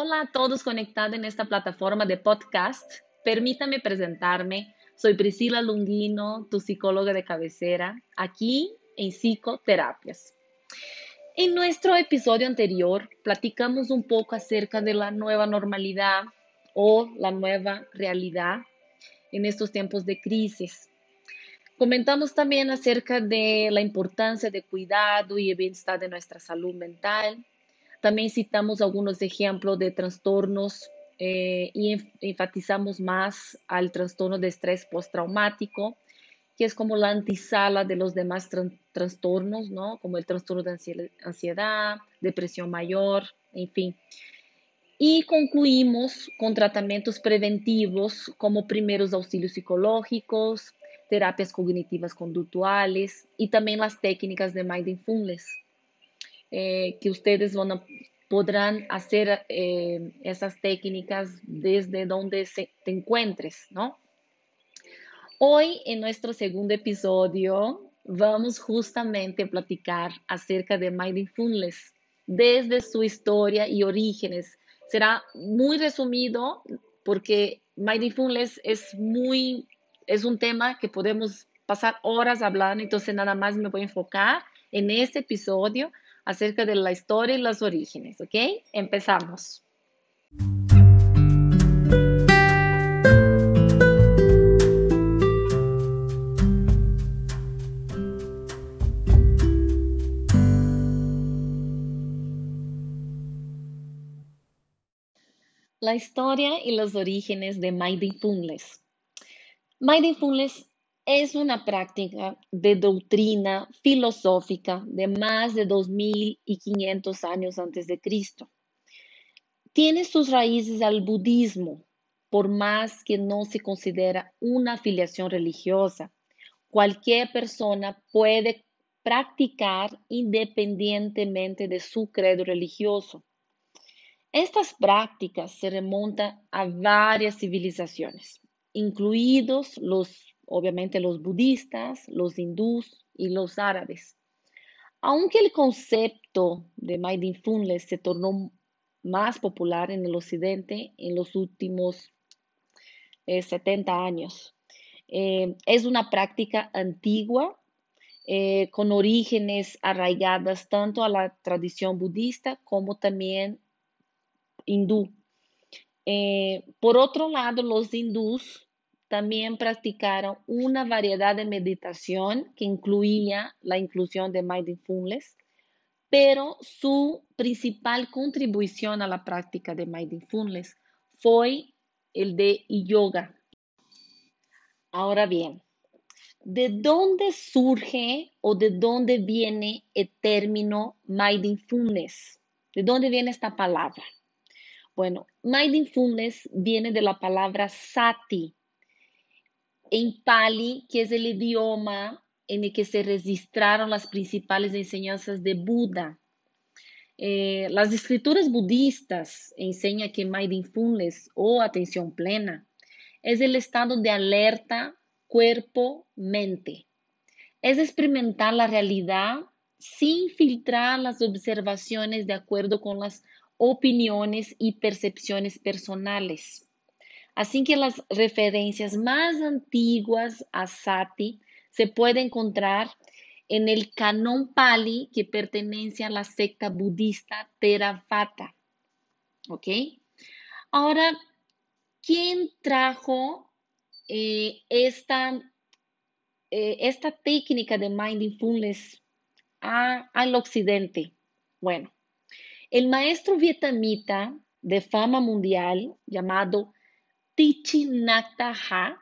Hola a todos conectados en esta plataforma de podcast. Permítame presentarme. Soy Priscila Lungino, tu psicóloga de cabecera, aquí en Psicoterapias. En nuestro episodio anterior platicamos un poco acerca de la nueva normalidad o la nueva realidad en estos tiempos de crisis. Comentamos también acerca de la importancia de cuidado y bienestar de nuestra salud mental. También citamos algunos ejemplos de trastornos eh, y enfatizamos más al trastorno de estrés postraumático, que es como la antisala de los demás trastornos, ¿no? Como el trastorno de ansiedad, depresión mayor, en fin. Y concluimos con tratamientos preventivos como primeros auxilios psicológicos, terapias cognitivas conductuales y también las técnicas de mindfulness, eh, que ustedes van podrán hacer eh, esas técnicas desde donde se, te encuentres, ¿no? Hoy en nuestro segundo episodio vamos justamente a platicar acerca de mindfulness desde su historia y orígenes. Será muy resumido porque mindfulness es muy es un tema que podemos pasar horas hablando, entonces nada más me voy a enfocar en este episodio acerca de la historia y los orígenes, ¿ok? Empezamos. La historia y los orígenes de mindfulness. Mindfulness es una práctica de doctrina filosófica de más de 2500 años antes de Cristo. Tiene sus raíces al budismo, por más que no se considera una afiliación religiosa. Cualquier persona puede practicar independientemente de su credo religioso. Estas prácticas se remontan a varias civilizaciones, incluidos los, obviamente, los budistas, los hindús y los árabes. Aunque el concepto de mindfulness se tornó más popular en el occidente en los últimos 70 eh, años, eh, es una práctica antigua eh, con orígenes arraigadas tanto a la tradición budista como también hindú. por otro lado, los hindús también practicaron una variedad de meditación que incluía la inclusión de mindfulness, pero su principal contribución a la práctica de mindfulness fue el de yoga. Ahora bien, ¿de dónde surge o de dónde viene el término mindfulness? ¿De dónde viene esta palabra? Bueno, mindfulness viene de la palabra sati, en Pali, que es el idioma en el que se registraron las principales enseñanzas de Buda. Eh, las escrituras budistas enseñan que mindfulness o atención plena es el estado de alerta cuerpo-mente. Es experimentar la realidad sin filtrar las observaciones de acuerdo con las opiniones y percepciones personales. Así que las referencias más antiguas a Sati se pueden encontrar en el canon Pali que pertenece a la secta budista Theravada. ¿Ok? Ahora, ¿quién trajo eh, esta, eh, esta técnica de mindfulness al occidente? Bueno, el maestro vietnamita de fama mundial llamado Tichinataha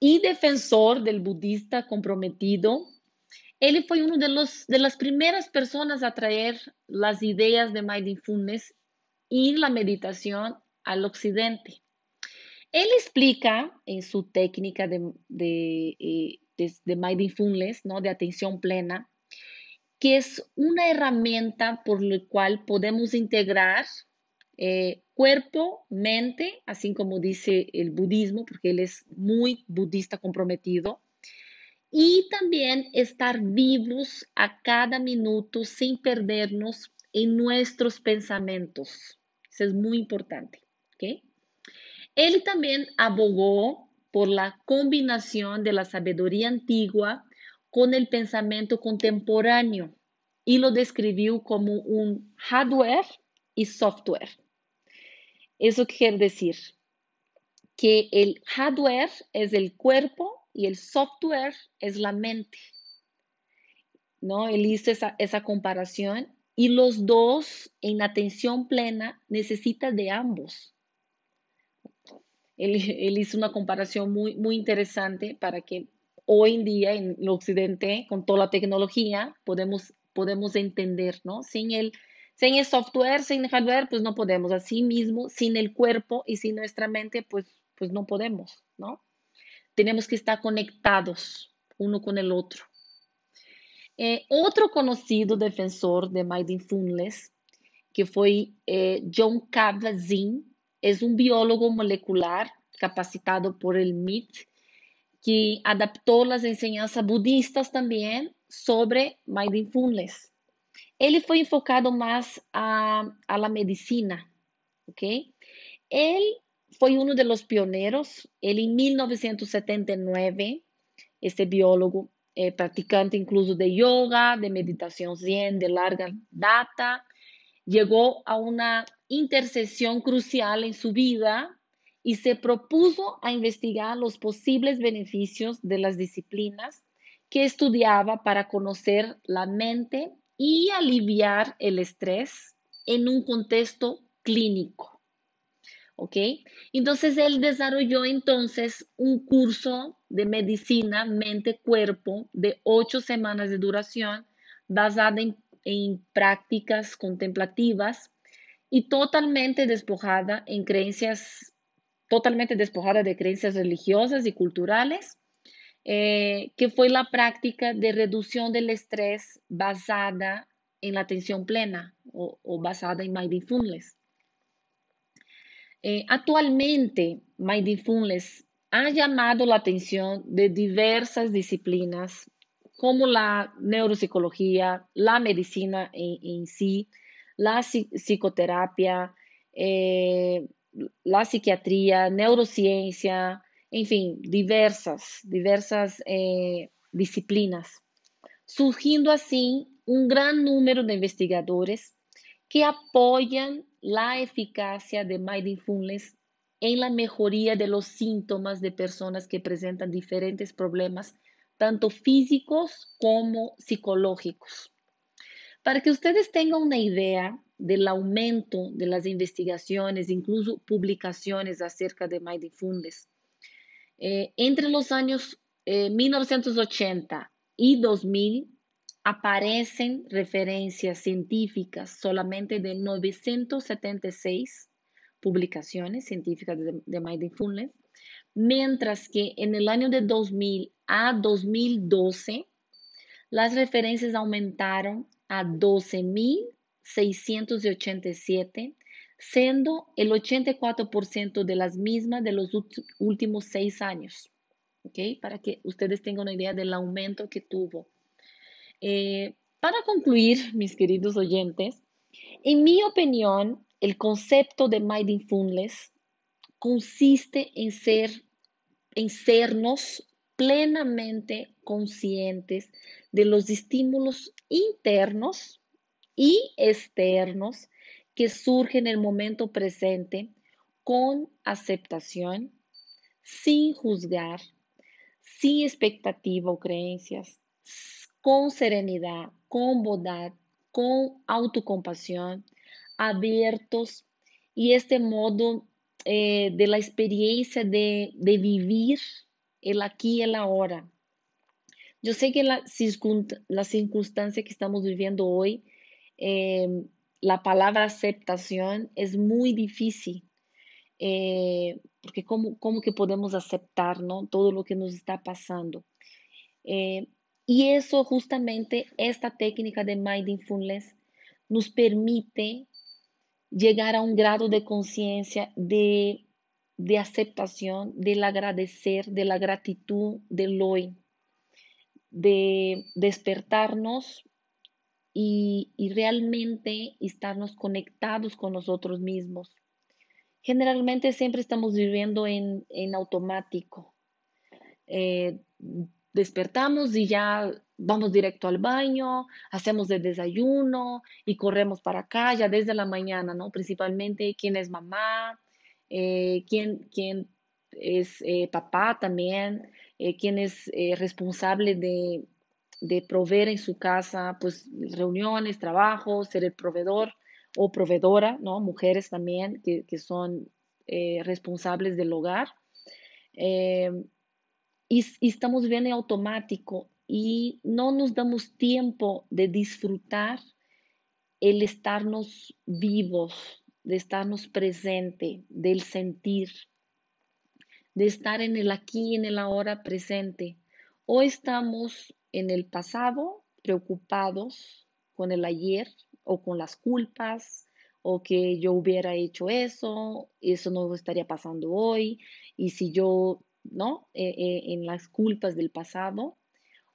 y defensor del budista comprometido. Él fue uno de, los, de las primeras personas a traer las ideas de mindfulness y la meditación al occidente. Él explica en su técnica de, de, eh, de, mindfulness, ¿no? de atención plena, que es una herramienta por la cual podemos integrar eh, cuerpo, mente, así como dice el budismo, porque él es muy budista comprometido, y también estar vivos a cada minuto sin perdernos en nuestros pensamientos. Eso es muy importante. Él también abogó por la combinación de la sabiduría antigua con el pensamiento contemporáneo y lo describió como un hardware y software. Eso quiere decir que el hardware es el cuerpo y el software es la mente. ¿No? Él hizo esa, esa comparación y los dos en atención plena necesitan de ambos. Él, hizo una comparación muy, muy interesante para que hoy en día en el occidente, con toda la tecnología, podemos, podemos entender, ¿no? Sin el, sin el software, sin el hardware, pues no podemos. Así mismo, sin el cuerpo y sin nuestra mente, pues, pues no podemos, ¿no? Tenemos que estar conectados uno con el otro. Eh, otro conocido defensor de mindfulness, que fue eh, John Kabat-Zinn, es un biólogo molecular capacitado por el MIT, que adaptó las enseñanzas budistas también sobre mindfulness. Él fue enfocado más a, la medicina, ¿ok? Él fue uno de los pioneros. Él en 1979, este biólogo, eh, practicante incluso de yoga, de meditación zen, de larga data, llegó a una intercesión crucial en su vida y se propuso a investigar los posibles beneficios de las disciplinas que estudiaba para conocer la mente y aliviar el estrés en un contexto clínico. ¿ok? Entonces él desarrolló entonces un curso de medicina mente-cuerpo de ocho semanas de duración basada en, prácticas contemplativas y totalmente despojada en creencias, totalmente despojada de creencias religiosas y culturales, eh, que fue la práctica de reducción del estrés basada en la atención plena o, o basada en mindfulness. Eh, actualmente, Mindfulness ha llamado la atención de diversas disciplinas como la neuropsicología, la medicina en, sí, la psicoterapia, eh, la psiquiatría, neurociencia, en fin, diversas, diversas eh, disciplinas, surgiendo así un gran número de investigadores que apoyan la eficacia de mindfulness en la mejoría de los síntomas de personas que presentan diferentes problemas, tanto físicos como psicológicos. Para que ustedes tengan una idea del aumento de las investigaciones, incluso publicaciones acerca de mindfulness, eh, entre los años 1980 eh, y 2000, aparecen referencias científicas solamente de 976 publicaciones científicas de, mindfulness, mientras que en el año de 2000 a 2012 las referencias aumentaron a 12.687, siendo el 84% de las mismas de los últimos seis años. Para que ustedes tengan una idea del aumento que tuvo eh, para concluir, mis queridos oyentes, en mi opinión, el concepto de mindfulness consiste en ser, en sernos plenamente conscientes de los estímulos internos y externos que surgen en el momento presente con aceptación, sin juzgar, sin expectativa o creencias, con serenidad, con bondad, con autocompasión, abiertos y este modo eh, de la experiencia de, vivir el aquí y el ahora. Yo sé que la, la circunstancia que estamos viviendo hoy, em, la palabra aceptación es muy difícil, eh, porque ¿cómo, ¿cómo, que podemos aceptar ¿no? todo lo que nos está pasando? Eh, y eso justamente, esta técnica de mindfulness nos permite llegar a un grado de conciencia de, aceptación, del agradecer, de la gratitud del hoy, de despertarnos y, realmente estarnos conectados con nosotros mismos. Generalmente siempre estamos viviendo en, automático. Eh, despertamos y ya vamos directo al baño, hacemos el desayuno y corremos para acá ya desde la mañana, ¿no? Principalmente quién es mamá, eh, quién, quién, es eh, papá también, quién es responsable de, de, proveer en su casa, pues reuniones, trabajos, ser el proveedor o proveedora, ¿no? Mujeres también que, que son responsables del hogar. Y, y, estamos viviendo en automático y no nos damos tiempo de disfrutar el estarnos vivos, de estarnos presente, del sentir, de estar en el aquí, en el ahora presente. O estamos en el pasado preocupados con el ayer o con las culpas o que yo hubiera hecho eso, eso no estaría pasando hoy y si yo, ¿no? Eh, eh, en las culpas del pasado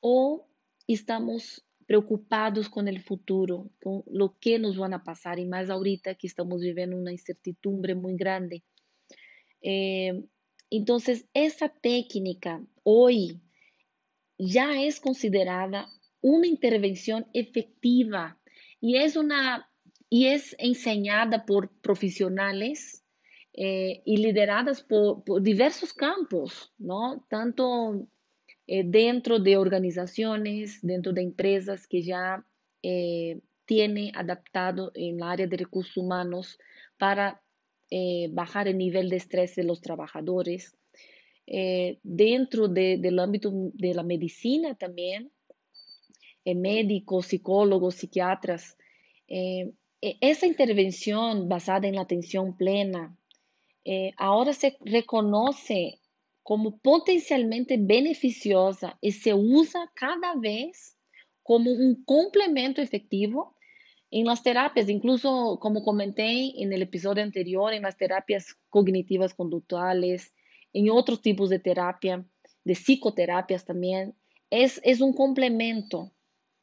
o estamos preocupados con el futuro, con lo que nos van a pasar, y más ahorita que estamos viviendo una incertidumbre muy grande. Eh, entonces, esa técnica hoy ya es considerada una intervención efectiva y es, una, y es enseñada por profesionales eh, y lideradas por, diversos campos, ¿no? Tanto eh, dentro de organizaciones, dentro de empresas que ya eh, tiene adaptado en el área de recursos humanos para eh, bajar el nivel de estrés de los trabajadores. Dentro del ámbito de la medicina también, médicos, psicólogos, psiquiatras, e, esa intervención basada en la atención plena, ahora se reconoce como potencialmente beneficiosa y se usa cada vez como un complemento efectivo en las terapias, incluso como comenté en el episodio anterior, en las terapias cognitivas conductuales, en otros tipos de terapia, de psicoterapias también, es, es un complemento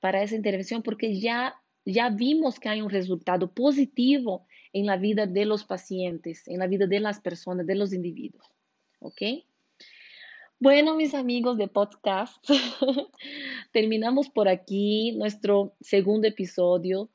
para esa intervención porque ya, ya vimos que hay un resultado positivo en la vida de los pacientes, en la vida de las personas, de los individuos. ¿Ok? Bueno, mis amigos de podcast, terminamos por aquí nuestro segundo episodio,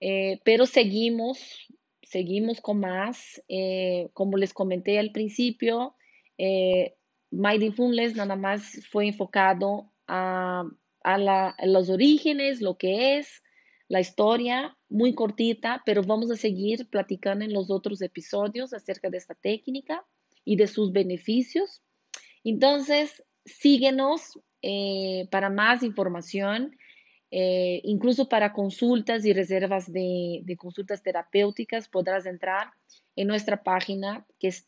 eh, pero seguimos, seguimos con más. Eh, como les comenté al principio, eh, Mindfulness nada más fue enfocado a, a los orígenes, lo que es, la historia, muy cortita, pero vamos a seguir platicando en los otros episodios acerca de esta técnica y de sus beneficios. Entonces, síguenos eh, para más información, eh, incluso para consultas y reservas de, consultas terapéuticas, podrás entrar en nuestra página que es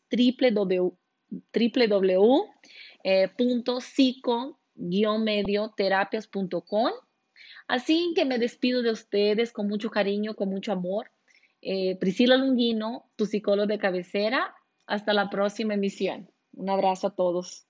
www.psico-medioterapias.com. Así que me despido de ustedes con mucho cariño, con mucho amor. Eh, Priscila Lungino, tu psicólogo de cabecera. Hasta la próxima emisión. Un abrazo a todos.